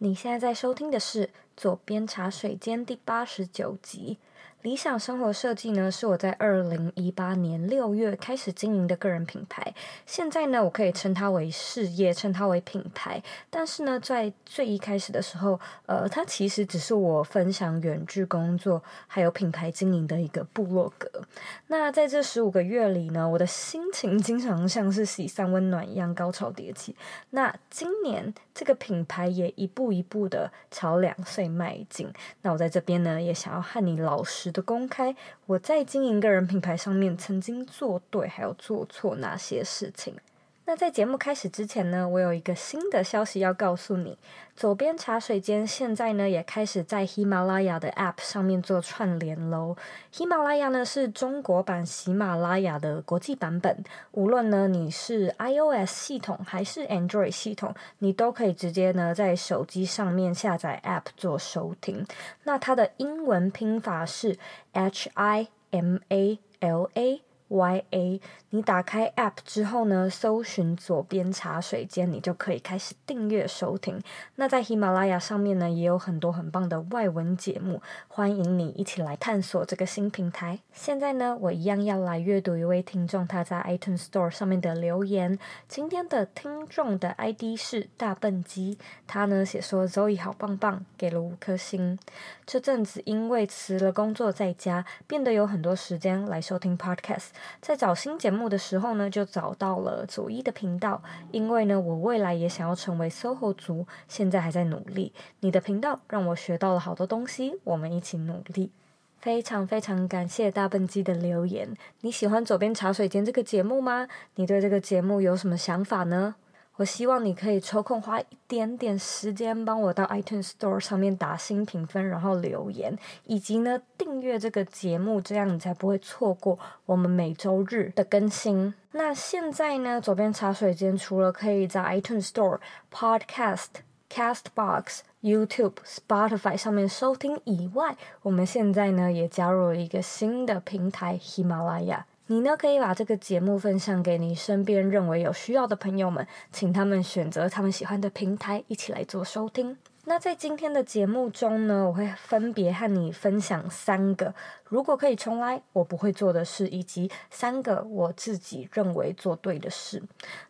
你现在在收听的是《左边茶水间》第八十九集。理想生活设计呢，是我在二零一八年六月开始经营的个人品牌。现在呢，我可以称它为事业，称它为品牌。但是呢，在最一开始的时候，呃，它其实只是我分享远距工作还有品牌经营的一个部落格。那在这十五个月里呢，我的心情经常像是喜三温暖一样高潮迭起。那今年这个品牌也一步一步的朝两岁迈进。那我在这边呢，也想要和你老实的公开，我在经营个人品牌上面曾经做对，还有做错哪些事情。那在节目开始之前呢，我有一个新的消息要告诉你。左边茶水间现在呢也开始在喜马拉雅的 App 上面做串联喽。喜马拉雅呢是中国版喜马拉雅的国际版本，无论呢你是 iOS 系统还是 Android 系统，你都可以直接呢在手机上面下载 App 做收听。那它的英文拼法是 H I M A L A。Y A，你打开 App 之后呢，搜寻左边茶水间，你就可以开始订阅收听。那在喜马拉雅上面呢，也有很多很棒的外文节目，欢迎你一起来探索这个新平台。现在呢，我一样要来阅读一位听众他在 iTunes Store 上面的留言。今天的听众的 ID 是大笨鸡，他呢写说 Zoe 好棒棒，给了五颗星。这阵子因为辞了工作在家，变得有很多时间来收听 Podcast。在找新节目的时候呢，就找到了佐伊的频道，因为呢，我未来也想要成为 SOHO 族，现在还在努力。你的频道让我学到了好多东西，我们一起努力。非常非常感谢大笨鸡的留言。你喜欢左边茶水间这个节目吗？你对这个节目有什么想法呢？我希望你可以抽空花一点点时间，帮我到 iTunes Store 上面打新评分，然后留言，以及呢订阅这个节目，这样你才不会错过我们每周日的更新。那现在呢，左边茶水间除了可以在 iTunes Store、Podcast、Castbox、YouTube、Spotify 上面收听以外，我们现在呢也加入了一个新的平台——喜马拉雅。你呢，可以把这个节目分享给你身边认为有需要的朋友们，请他们选择他们喜欢的平台，一起来做收听。那在今天的节目中呢，我会分别和你分享三个如果可以重来我不会做的事，以及三个我自己认为做对的事。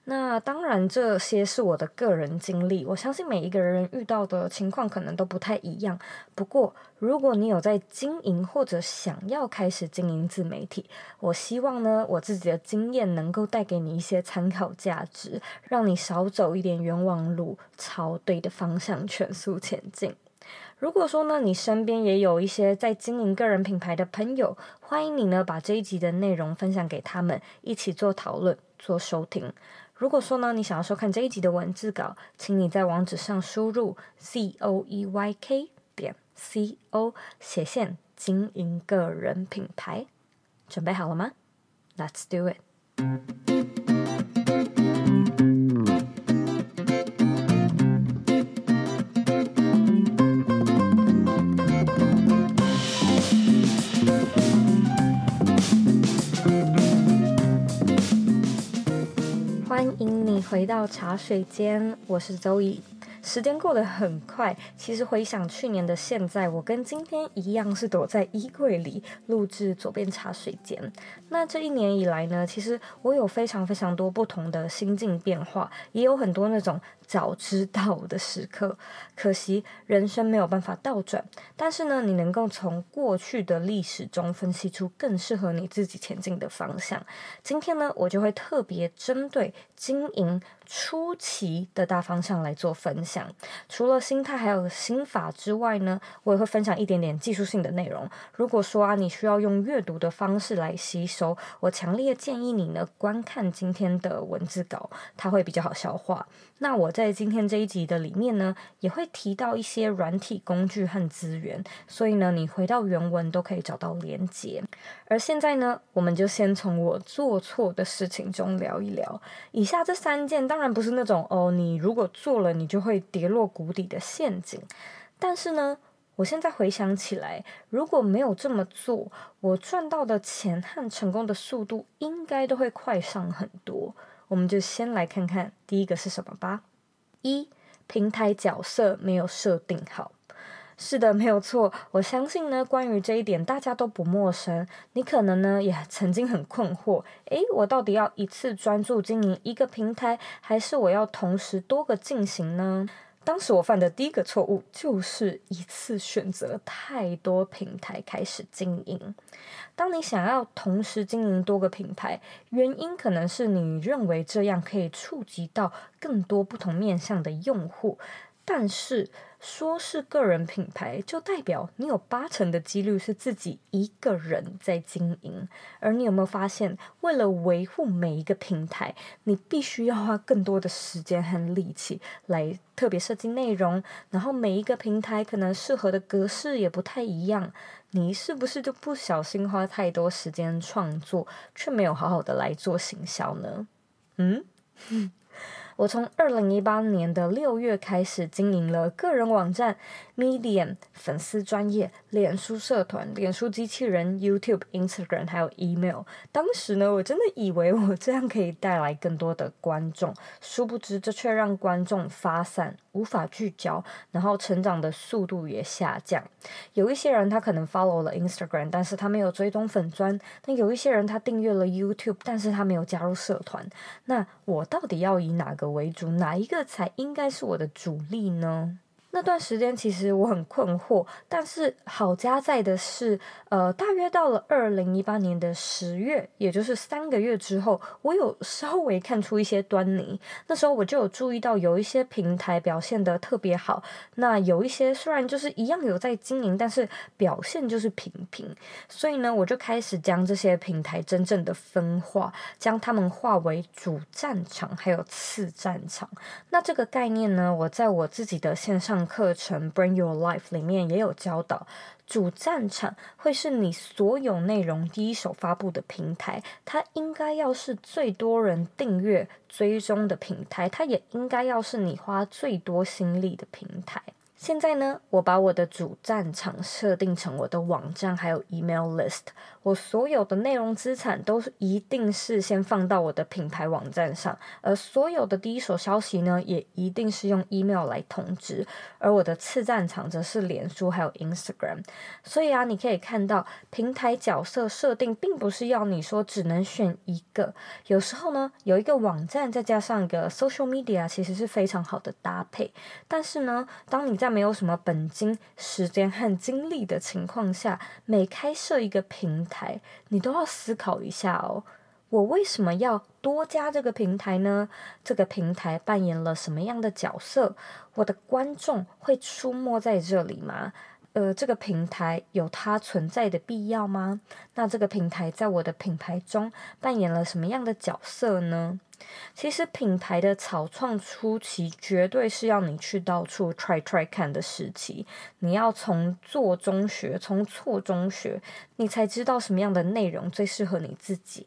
那当然这些是我的个人经历，我相信每一个人遇到的情况可能都不太一样。不过如果你有在经营或者想要开始经营自媒体，我希望呢，我自己的经验能够带给你一些参考价值，让你少走一点冤枉路，朝对的方向全速前进。如果说呢，你身边也有一些在经营个人品牌的朋友，欢迎你呢把这一集的内容分享给他们，一起做讨论、做收听。如果说呢，你想要收看这一集的文字稿，请你在网址上输入 z o e y k 点 c o 斜线经营个人品牌。准备好了吗？Let's do it。迎你回到茶水间，我是周乙。时间过得很快，其实回想去年的现在，我跟今天一样是躲在衣柜里录制左边茶水间。那这一年以来呢，其实我有非常非常多不同的心境变化，也有很多那种。早知道的时刻，可惜人生没有办法倒转。但是呢，你能够从过去的历史中分析出更适合你自己前进的方向。今天呢，我就会特别针对经营初期的大方向来做分享。除了心态还有心法之外呢，我也会分享一点点技术性的内容。如果说啊，你需要用阅读的方式来吸收，我强烈建议你呢，观看今天的文字稿，它会比较好消化。那我在今天这一集的里面呢，也会提到一些软体工具和资源，所以呢，你回到原文都可以找到连结。而现在呢，我们就先从我做错的事情中聊一聊。以下这三件当然不是那种哦，你如果做了你就会跌落谷底的陷阱，但是呢，我现在回想起来，如果没有这么做，我赚到的钱和成功的速度应该都会快上很多。我们就先来看看第一个是什么吧。一，平台角色没有设定好。是的，没有错。我相信呢，关于这一点，大家都不陌生。你可能呢，也曾经很困惑：诶，我到底要一次专注经营一个平台，还是我要同时多个进行呢？当时我犯的第一个错误，就是一次选择太多平台开始经营。当你想要同时经营多个品牌，原因可能是你认为这样可以触及到更多不同面向的用户。但是，说是个人品牌，就代表你有八成的几率是自己一个人在经营。而你有没有发现，为了维护每一个平台，你必须要花更多的时间和力气来特别设计内容，然后每一个平台可能适合的格式也不太一样。你是不是就不小心花太多时间创作，却没有好好的来做行销呢？嗯。我从二零一八年的六月开始经营了个人网站、Medium、粉丝专业、脸书社团、脸书机器人、YouTube、Instagram，还有 Email。当时呢，我真的以为我这样可以带来更多的观众，殊不知这却让观众发散。无法聚焦，然后成长的速度也下降。有一些人他可能 follow 了 Instagram，但是他没有追踪粉专；那有一些人他订阅了 YouTube，但是他没有加入社团。那我到底要以哪个为主？哪一个才应该是我的主力呢？那段时间其实我很困惑，但是好家在的是，呃，大约到了二零一八年的十月，也就是三个月之后，我有稍微看出一些端倪。那时候我就有注意到有一些平台表现得特别好，那有一些虽然就是一样有在经营，但是表现就是平平。所以呢，我就开始将这些平台真正的分化，将它们划为主战场还有次战场。那这个概念呢，我在我自己的线上。课程《Bring Your Life》里面也有教导，主战场会是你所有内容第一手发布的平台，它应该要是最多人订阅追踪的平台，它也应该要是你花最多心力的平台。现在呢，我把我的主战场设定成我的网站，还有 email list。我所有的内容资产都是一定是先放到我的品牌网站上，而所有的第一手消息呢，也一定是用 email 来通知。而我的次战场则是脸书还有 Instagram。所以啊，你可以看到平台角色设定并不是要你说只能选一个。有时候呢，有一个网站再加上一个 social media，其实是非常好的搭配。但是呢，当你在没有什么本金、时间和精力的情况下，每开设一个平台，台你都要思考一下哦。我为什么要多加这个平台呢？这个平台扮演了什么样的角色？我的观众会出没在这里吗？呃，这个平台有它存在的必要吗？那这个平台在我的品牌中扮演了什么样的角色呢？其实品牌的草创初期，绝对是要你去到处 try try 看的时期。你要从做中学，从错中学，你才知道什么样的内容最适合你自己。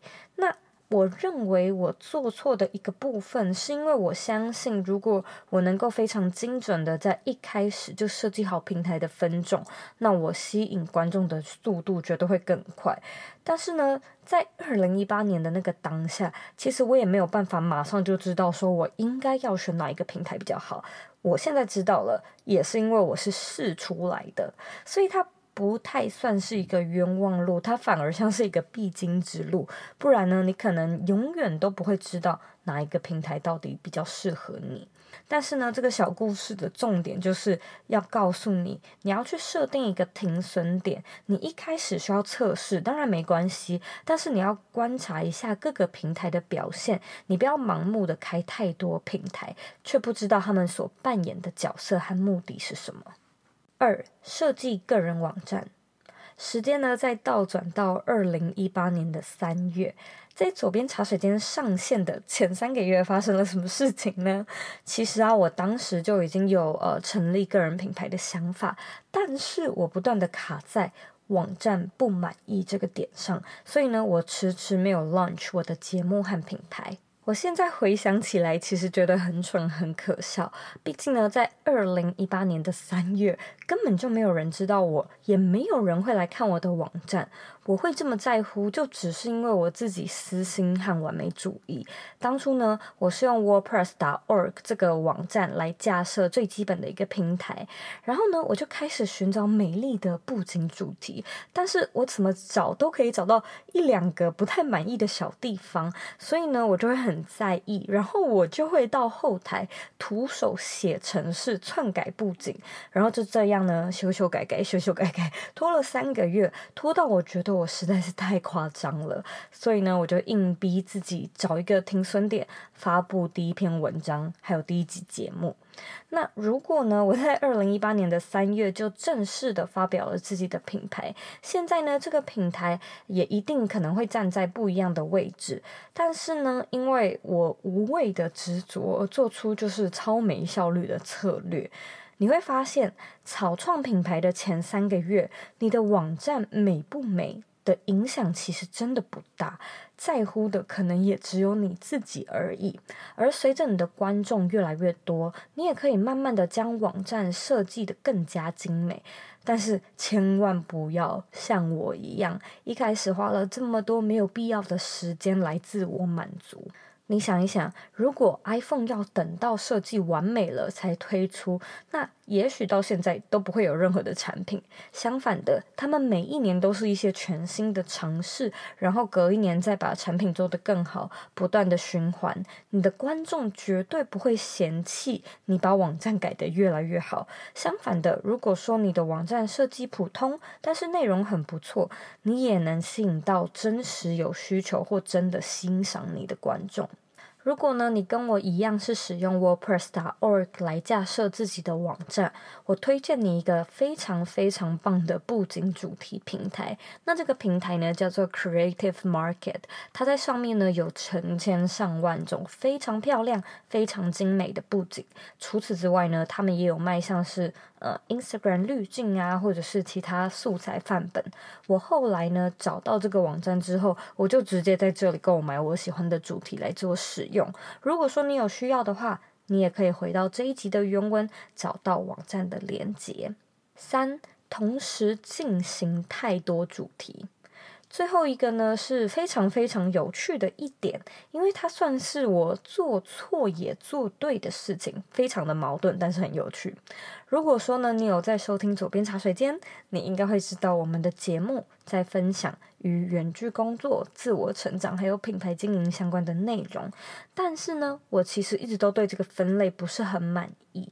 我认为我做错的一个部分，是因为我相信，如果我能够非常精准的在一开始就设计好平台的分众，那我吸引观众的速度绝对会更快。但是呢，在二零一八年的那个当下，其实我也没有办法马上就知道说我应该要选哪一个平台比较好。我现在知道了，也是因为我是试出来的，所以它。不太算是一个冤枉路，它反而像是一个必经之路。不然呢，你可能永远都不会知道哪一个平台到底比较适合你。但是呢，这个小故事的重点就是要告诉你，你要去设定一个停损点。你一开始需要测试，当然没关系，但是你要观察一下各个平台的表现。你不要盲目的开太多平台，却不知道他们所扮演的角色和目的是什么。二、设计个人网站，时间呢再倒转到二零一八年的三月，在左边茶水间上线的前三个月发生了什么事情呢？其实啊，我当时就已经有呃成立个人品牌的想法，但是我不断的卡在网站不满意这个点上，所以呢，我迟迟没有 launch 我的节目和品牌。我现在回想起来，其实觉得很蠢，很可笑。毕竟呢，在二零一八年的三月，根本就没有人知道我，也没有人会来看我的网站。我会这么在乎，就只是因为我自己私心和完美主义。当初呢，我是用 WordPress.org 这个网站来架设最基本的一个平台，然后呢，我就开始寻找美丽的布景主题，但是我怎么找都可以找到一两个不太满意的小地方，所以呢，我就会很很在意，然后我就会到后台徒手写程式篡改布景，然后就这样呢，修修改改，修修改改，拖了三个月，拖到我觉得。我实在是太夸张了，所以呢，我就硬逼自己找一个停损点，发布第一篇文章，还有第一集节目。那如果呢，我在二零一八年的三月就正式的发表了自己的品牌，现在呢，这个品牌也一定可能会站在不一样的位置。但是呢，因为我无谓的执着而做出就是超没效率的策略。你会发现，草创品牌的前三个月，你的网站美不美的影响其实真的不大，在乎的可能也只有你自己而已。而随着你的观众越来越多，你也可以慢慢的将网站设计得更加精美。但是千万不要像我一样，一开始花了这么多没有必要的时间来自我满足。你想一想，如果 iPhone 要等到设计完美了才推出，那也许到现在都不会有任何的产品。相反的，他们每一年都是一些全新的尝试，然后隔一年再把产品做得更好，不断的循环。你的观众绝对不会嫌弃你把网站改得越来越好。相反的，如果说你的网站设计普通，但是内容很不错，你也能吸引到真实有需求或真的欣赏你的观众。如果呢，你跟我一样是使用 WordPress.org 来架设自己的网站，我推荐你一个非常非常棒的布景主题平台。那这个平台呢，叫做 Creative Market，它在上面呢有成千上万种非常漂亮、非常精美的布景。除此之外呢，他们也有卖像是呃 Instagram 滤镜啊，或者是其他素材范本。我后来呢找到这个网站之后，我就直接在这里购买我喜欢的主题来做使。用，如果说你有需要的话，你也可以回到这一集的原文，找到网站的连接。三，同时进行太多主题。最后一个呢，是非常非常有趣的一点，因为它算是我做错也做对的事情，非常的矛盾，但是很有趣。如果说呢，你有在收听左边茶水间，你应该会知道我们的节目在分享与远距工作、自我成长还有品牌经营相关的内容。但是呢，我其实一直都对这个分类不是很满意。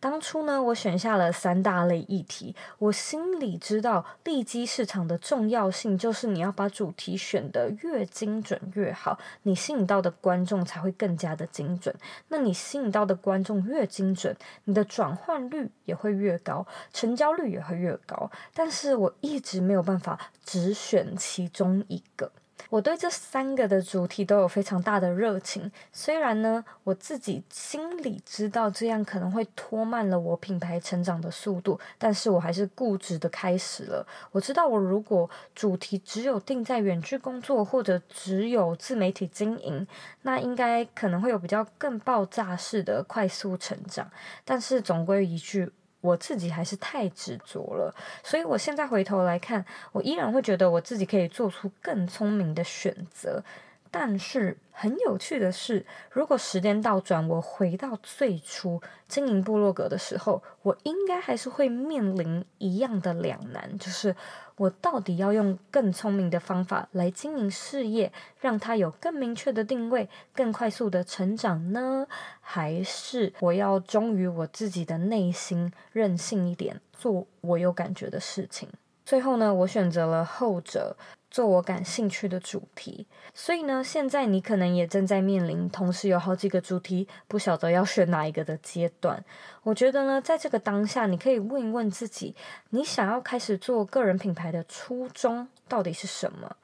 当初呢，我选下了三大类议题。我心里知道，利基市场的重要性就是你要把主题选得越精准越好，你吸引到的观众才会更加的精准。那你吸引到的观众越精准，你的转换率也会越高，成交率也会越高。但是我一直没有办法只选其中一个。我对这三个的主题都有非常大的热情，虽然呢，我自己心里知道这样可能会拖慢了我品牌成长的速度，但是我还是固执的开始了。我知道，我如果主题只有定在远距工作，或者只有自媒体经营，那应该可能会有比较更爆炸式的快速成长。但是总归一句。我自己还是太执着了，所以我现在回头来看，我依然会觉得我自己可以做出更聪明的选择。但是很有趣的是，如果时间倒转，我回到最初经营部落格的时候，我应该还是会面临一样的两难，就是我到底要用更聪明的方法来经营事业，让它有更明确的定位，更快速的成长呢？还是我要忠于我自己的内心，任性一点，做我有感觉的事情？最后呢，我选择了后者。做我感兴趣的主题，所以呢，现在你可能也正在面临同时有好几个主题，不晓得要选哪一个的阶段。我觉得呢，在这个当下，你可以问一问自己，你想要开始做个人品牌的初衷到底是什么？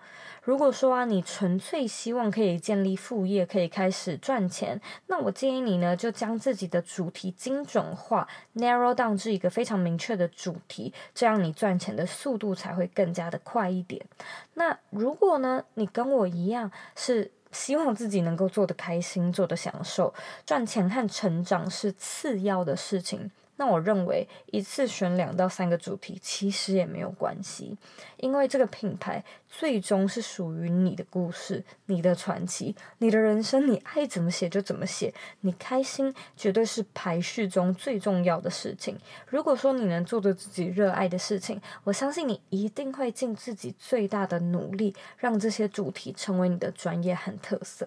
如果说啊，你纯粹希望可以建立副业，可以开始赚钱，那我建议你呢，就将自己的主题精准化，narrow down 至一个非常明确的主题，这样你赚钱的速度才会更加的快一点。那如果呢，你跟我一样是希望自己能够做得开心，做得享受，赚钱和成长是次要的事情。那我认为一次选两到三个主题其实也没有关系，因为这个品牌最终是属于你的故事、你的传奇、你的人生，你爱怎么写就怎么写，你开心绝对是排序中最重要的事情。如果说你能做着自己热爱的事情，我相信你一定会尽自己最大的努力，让这些主题成为你的专业和特色。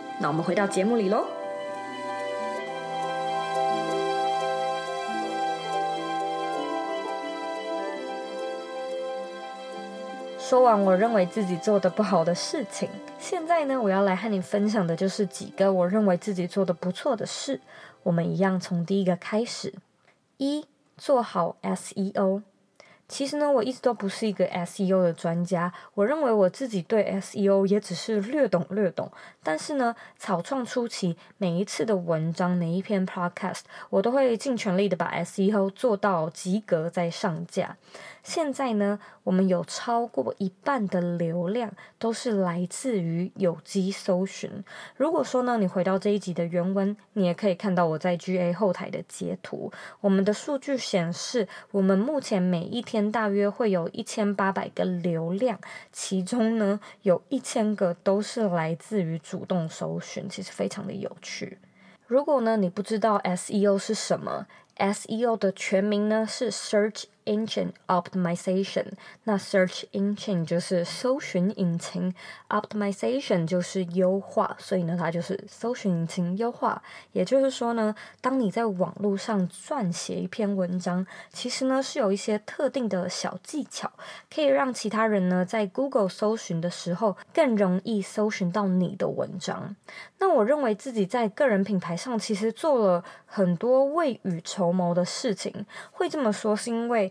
那我们回到节目里喽。说完我认为自己做的不好的事情，现在呢，我要来和你分享的就是几个我认为自己做的不错的事。我们一样从第一个开始：一、做好 SEO。其实呢，我一直都不是一个 SEO 的专家。我认为我自己对 SEO 也只是略懂略懂。但是呢，草创初期每一次的文章、每一篇 Podcast，我都会尽全力的把 SEO 做到及格再上架。现在呢，我们有超过一半的流量都是来自于有机搜寻。如果说呢，你回到这一集的原文，你也可以看到我在 GA 后台的截图。我们的数据显示，我们目前每一天大约会有一千八百个流量，其中呢，有一千个都是来自于主动搜寻，其实非常的有趣。如果呢，你不知道 SEO 是什么，SEO 的全名呢是 Search Engine Optimization，那 Search Engine 就是搜寻引擎，Optimization 就是优化，所以呢，它就是搜寻引擎优化。也就是说呢，当你在网络上撰写一篇文章，其实呢是有一些特定的小技巧，可以让其他人呢在 Google 搜寻的时候更容易搜寻到你的文章。那我认为自己在个人品牌上其实做了很多未雨绸缪的事情，会这么说是因为。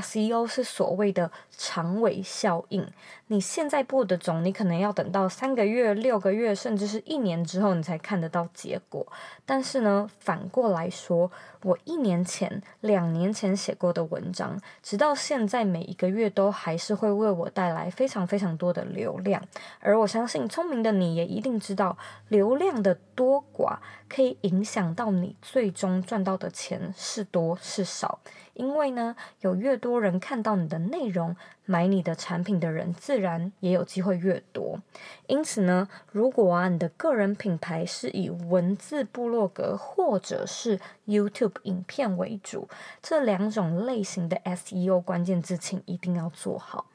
SEO 是所谓的长尾效应。你现在播的种，你可能要等到三个月、六个月，甚至是一年之后，你才看得到结果。但是呢，反过来说，我一年前、两年前写过的文章，直到现在每一个月都还是会为我带来非常非常多的流量。而我相信，聪明的你也一定知道，流量的多寡可以影响到你最终赚到的钱是多是少。因为呢，有越多多人看到你的内容，买你的产品的人自然也有机会越多，因此呢，如果啊你的个人品牌是以文字部落格或者是 YouTube 影片为主，这两种类型的 SEO 关键字，请一定要做好。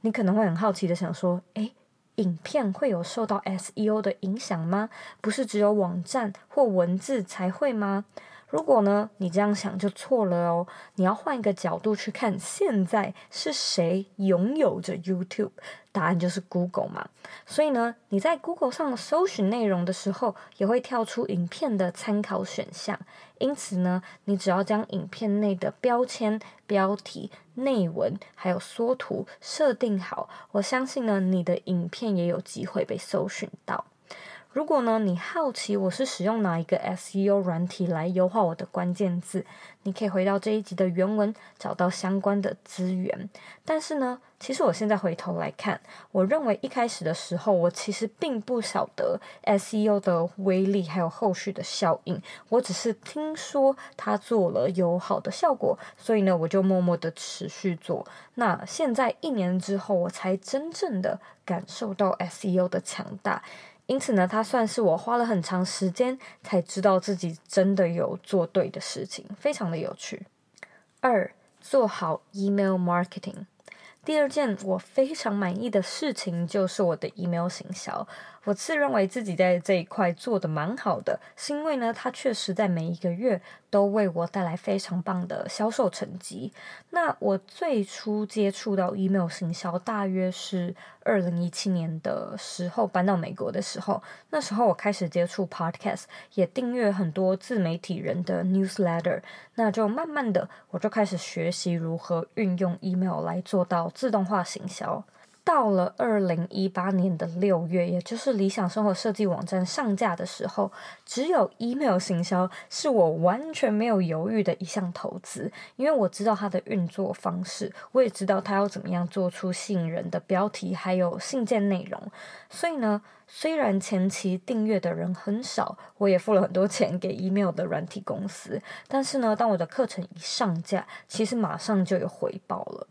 你可能会很好奇的想说，诶，影片会有受到 SEO 的影响吗？不是只有网站或文字才会吗？如果呢，你这样想就错了哦。你要换一个角度去看，现在是谁拥有着 YouTube？答案就是 Google 嘛。所以呢，你在 Google 上搜寻内容的时候，也会跳出影片的参考选项。因此呢，你只要将影片内的标签、标题、内文还有缩图设定好，我相信呢，你的影片也有机会被搜寻到。如果呢，你好奇我是使用哪一个 SEO 软体来优化我的关键字，你可以回到这一集的原文找到相关的资源。但是呢，其实我现在回头来看，我认为一开始的时候，我其实并不晓得 SEO 的威力还有后续的效应。我只是听说它做了有好的效果，所以呢，我就默默的持续做。那现在一年之后，我才真正的感受到 SEO 的强大。因此呢，它算是我花了很长时间才知道自己真的有做对的事情，非常的有趣。二，做好 email marketing。第二件我非常满意的事情就是我的 email 行销。我自认为自己在这一块做得蛮好的，是因为呢，它确实在每一个月都为我带来非常棒的销售成绩。那我最初接触到 email 行销，大约是二零一七年的时候搬到美国的时候，那时候我开始接触 podcast，也订阅很多自媒体人的 newsletter，那就慢慢的我就开始学习如何运用 email 来做到自动化行销。到了二零一八年的六月，也就是理想生活设计网站上架的时候，只有 email 行销是我完全没有犹豫的一项投资，因为我知道它的运作方式，我也知道它要怎么样做出吸引人的标题，还有信件内容。所以呢，虽然前期订阅的人很少，我也付了很多钱给 email 的软体公司，但是呢，当我的课程一上架，其实马上就有回报了。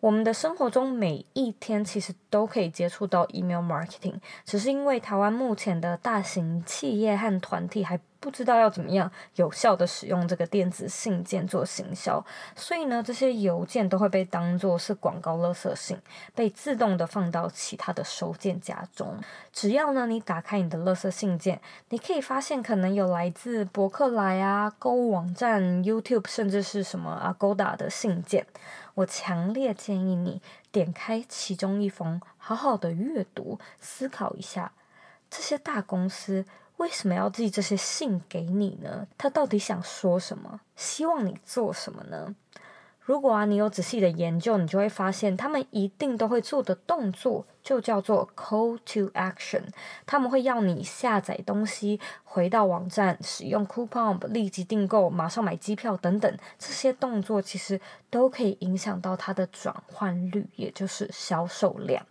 我们的生活中每一天其实都可以接触到 email marketing，只是因为台湾目前的大型企业和团体还不知道要怎么样有效地使用这个电子信件做行销，所以呢，这些邮件都会被当作是广告垃圾信，被自动的放到其他的收件夹中。只要呢，你打开你的垃圾信件，你可以发现可能有来自博客来啊、购物网站、YouTube，甚至是什么 Agoda 的信件。我强烈建议你点开其中一封，好好的阅读，思考一下，这些大公司为什么要寄这些信给你呢？他到底想说什么？希望你做什么呢？如果啊，你有仔细的研究，你就会发现，他们一定都会做的动作就叫做 call to action。他们会要你下载东西，回到网站，使用 coupon 立即订购，马上买机票等等。这些动作其实都可以影响到它的转换率，也就是销售量。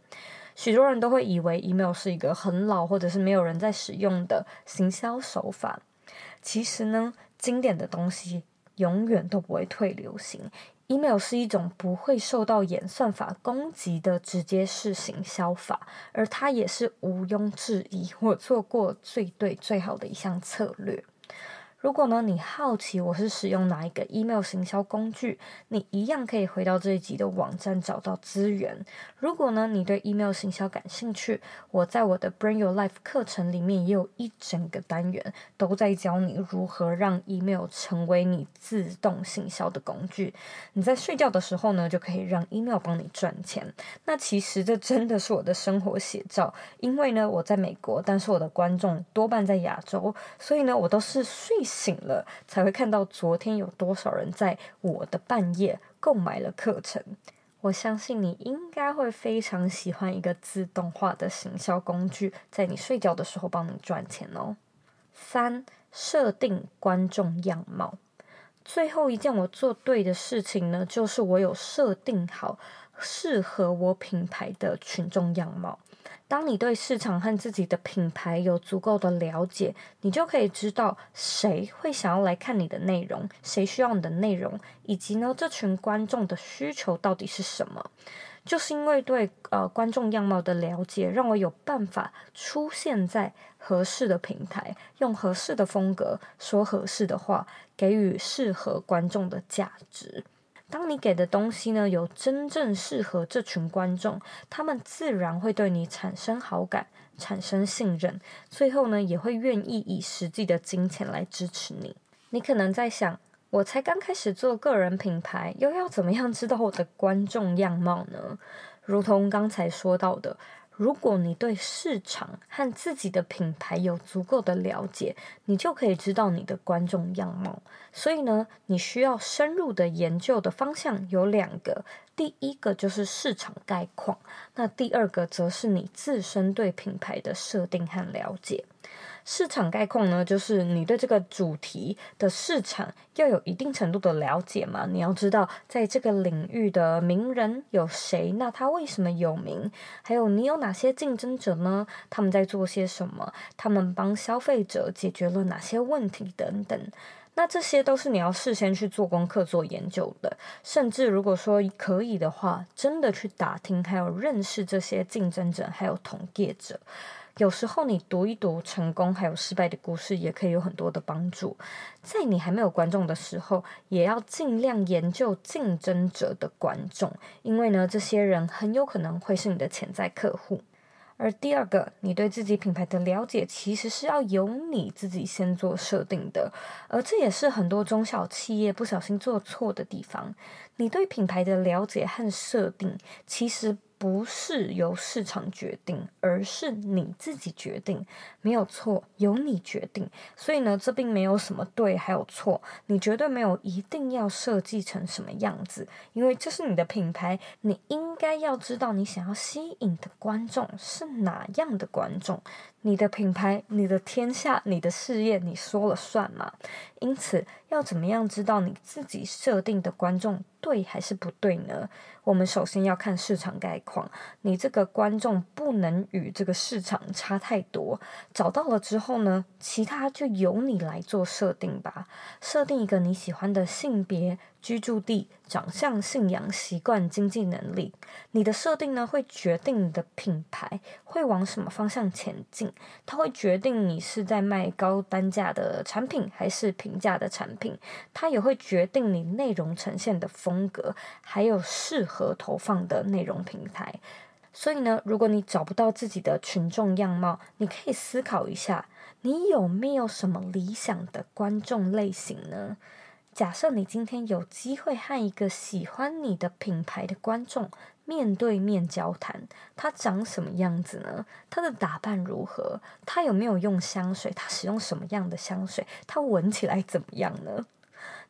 许多人都会以为 email 是一个很老或者是没有人在使用的行销手法。其实呢，经典的东西永远都不会退流行。Email 是一种不会受到演算法攻击的直接式行销法，而它也是毋庸置疑我做过最对最好的一项策略。如果呢，你好奇我是使用哪一个 email 行销工具，你一样可以回到这一集的网站找到资源。如果呢，你对 email 行销感兴趣，我在我的 Bring Your Life 课程里面也有一整个单元，都在教你如何让 email 成为你自动行销的工具。你在睡觉的时候呢，就可以让 email 帮你赚钱。那其实这真的是我的生活写照，因为呢，我在美国，但是我的观众多半在亚洲，所以呢，我都是睡醒了才会看到昨天有多少人在我的半夜购买了课程。我相信你应该会非常喜欢一个自动化的行销工具，在你睡觉的时候帮你赚钱哦。三、设定观众样貌。最后一件我做对的事情呢，就是我有设定好适合我品牌的群众样貌。当你对市场和自己的品牌有足够的了解，你就可以知道谁会想要来看你的内容，谁需要你的内容，以及呢，这群观众的需求到底是什么。就是因为对呃观众样貌的了解，让我有办法出现在合适的平台，用合适的风格说合适的话，给予适合观众的价值。当你给的东西呢，有真正适合这群观众，他们自然会对你产生好感，产生信任，最后呢，也会愿意以实际的金钱来支持你。你可能在想，我才刚开始做个人品牌，又要怎么样知道我的观众样貌呢？如同刚才说到的。如果你对市场和自己的品牌有足够的了解，你就可以知道你的观众样貌。所以呢，你需要深入的研究的方向有两个，第一个就是市场概况，那第二个则是你自身对品牌的设定和了解。市场概况呢，就是你对这个主题的市场要有一定程度的了解嘛。你要知道，在这个领域的名人有谁，那他为什么有名？还有你有哪些竞争者呢？他们在做些什么？他们帮消费者解决了哪些问题等等。那这些都是你要事先去做功课、做研究的。甚至如果说可以的话，真的去打听，还有认识这些竞争者，还有同业者。有时候你读一读成功还有失败的故事，也可以有很多的帮助。在你还没有观众的时候，也要尽量研究竞争者的观众，因为呢，这些人很有可能会是你的潜在客户。而第二个，你对自己品牌的了解，其实是要由你自己先做设定的，而这也是很多中小企业不小心做错的地方。你对品牌的了解和设定，其实。不是由市场决定，而是你自己决定，没有错，由你决定。所以呢，这并没有什么对还有错，你绝对没有一定要设计成什么样子，因为这是你的品牌，你应该要知道你想要吸引的观众是哪样的观众。你的品牌，你的天下，你的事业，你说了算嘛？因此，要怎么样知道你自己设定的观众对还是不对呢？我们首先要看市场概况，你这个观众不能与这个市场差太多。找到了之后呢，其他就由你来做设定吧。设定一个你喜欢的性别。居住地、长相、信仰、习惯、经济能力，你的设定呢，会决定你的品牌会往什么方向前进。它会决定你是在卖高单价的产品还是平价的产品。它也会决定你内容呈现的风格，还有适合投放的内容平台。所以呢，如果你找不到自己的群众样貌，你可以思考一下，你有没有什么理想的观众类型呢？假设你今天有机会和一个喜欢你的品牌的观众面对面交谈，他长什么样子呢？他的打扮如何？他有没有用香水？他使用什么样的香水？他闻起来怎么样呢？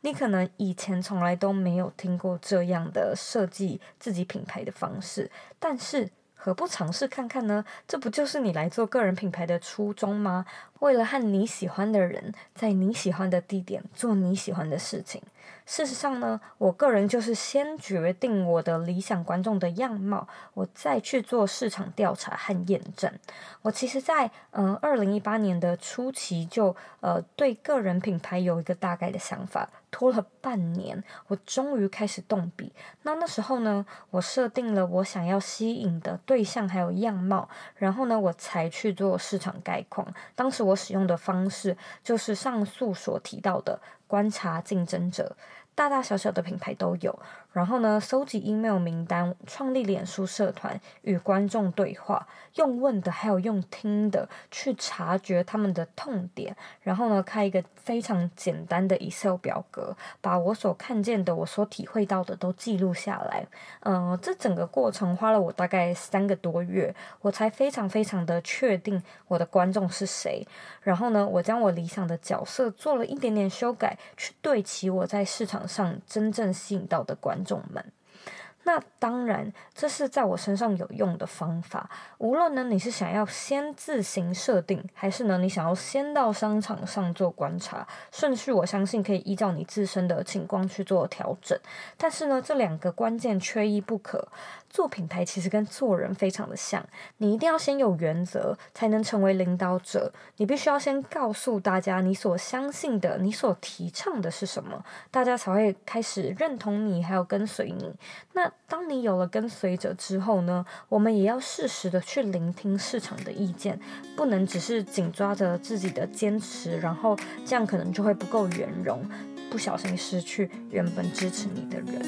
你可能以前从来都没有听过这样的设计自己品牌的方式，但是。何不尝试看看呢？这不就是你来做个人品牌的初衷吗？为了和你喜欢的人，在你喜欢的地点做你喜欢的事情。事实上呢，我个人就是先决定我的理想观众的样貌，我再去做市场调查和验证。我其实在，嗯二零一八年的初期就呃对个人品牌有一个大概的想法。拖了半年，我终于开始动笔。那那时候呢，我设定了我想要吸引的对象还有样貌，然后呢，我才去做市场概况。当时我使用的方式就是上述所提到的观察竞争者。大大小小的品牌都有，然后呢，搜集 email 名单，创立脸书社团，与观众对话，用问的还有用听的去察觉他们的痛点，然后呢，开一个非常简单的 Excel 表格，把我所看见的、我所体会到的都记录下来。嗯、这整个过程花了我大概三个多月，我才非常非常的确定我的观众是谁。然后呢，我将我理想的角色做了一点点修改，去对齐我在市场上真正吸引到的观众们。那当然，这是在我身上有用的方法。无论呢，你是想要先自行设定，还是呢，你想要先到商场上做观察，顺序我相信可以依照你自身的情况去做调整。但是呢，这两个关键缺一不可。做品牌其实跟做人非常的像，你一定要先有原则，才能成为领导者。你必须要先告诉大家你所相信的、你所提倡的是什么，大家才会开始认同你，还有跟随你。那当你有了跟随者之后呢，我们也要适时的去聆听市场的意见，不能只是紧抓着自己的坚持，然后这样可能就会不够圆融，不小心失去原本支持你的人。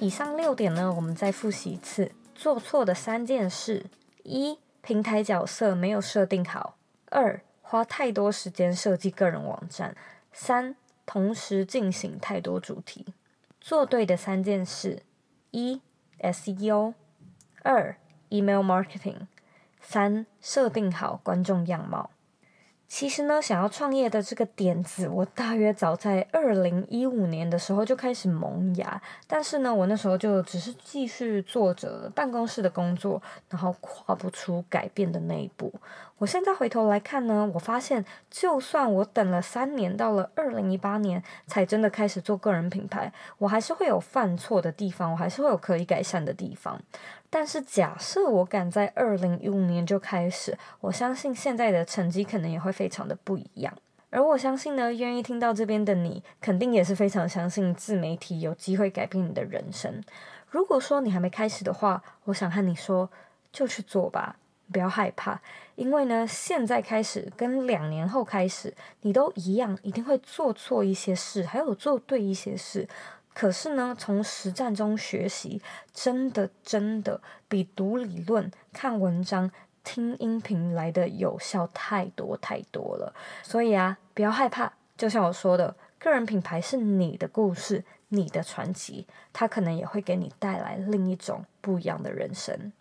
以上六点呢，我们再复习一次。做错的三件事：一、平台角色没有设定好；二、花太多时间设计个人网站；三、同时进行太多主题。做对的三件事：一、SEO；二、Email Marketing；三、设定好观众样貌。其实呢，想要创业的这个点子，我大约早在二零一五年的时候就开始萌芽。但是呢，我那时候就只是继续做着办公室的工作，然后跨不出改变的那一步。我现在回头来看呢，我发现，就算我等了三年，到了二零一八年才真的开始做个人品牌，我还是会有犯错的地方，我还是会有可以改善的地方。但是假设我敢在二零一五年就开始，我相信现在的成绩可能也会非常的不一样。而我相信呢，愿意听到这边的你，肯定也是非常相信自媒体有机会改变你的人生。如果说你还没开始的话，我想和你说，就去做吧。不要害怕，因为呢，现在开始跟两年后开始，你都一样，一定会做错一些事，还有做对一些事。可是呢，从实战中学习，真的真的比读理论、看文章、听音频来的有效太多太多了。所以啊，不要害怕。就像我说的，个人品牌是你的故事，你的传奇，它可能也会给你带来另一种不一样的人生。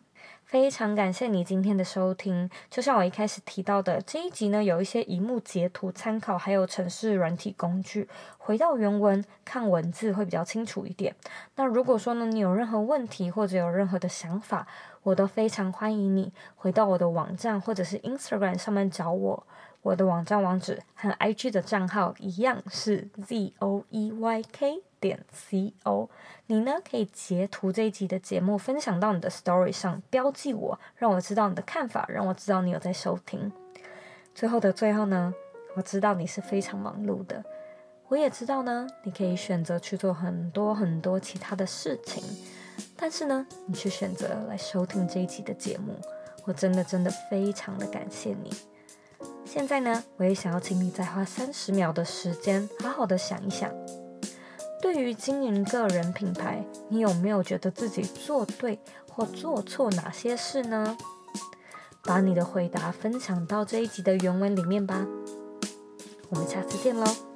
非常感谢你今天的收听。就像我一开始提到的，这一集呢，有一些荧幕截图参考，还有城市软体工具，回到原文看文字会比较清楚一点。那如果说呢，你有任何问题或者有任何的想法，我都非常欢迎你回到我的网站或者是 Instagram 上面找我。我的网站网址和 IG 的账号一样是 z o e y k 点 c o。你呢，可以截图这一集的节目，分享到你的 Story 上，标记我，让我知道你的看法，让我知道你有在收听。最后的最后呢，我知道你是非常忙碌的，我也知道呢，你可以选择去做很多很多其他的事情，但是呢，你却选择来收听这一集的节目，我真的真的非常的感谢你。现在呢，我也想要请你再花三十秒的时间，好好的想一想，对于经营个人品牌，你有没有觉得自己做对或做错哪些事呢？把你的回答分享到这一集的原文里面吧。我们下次见喽。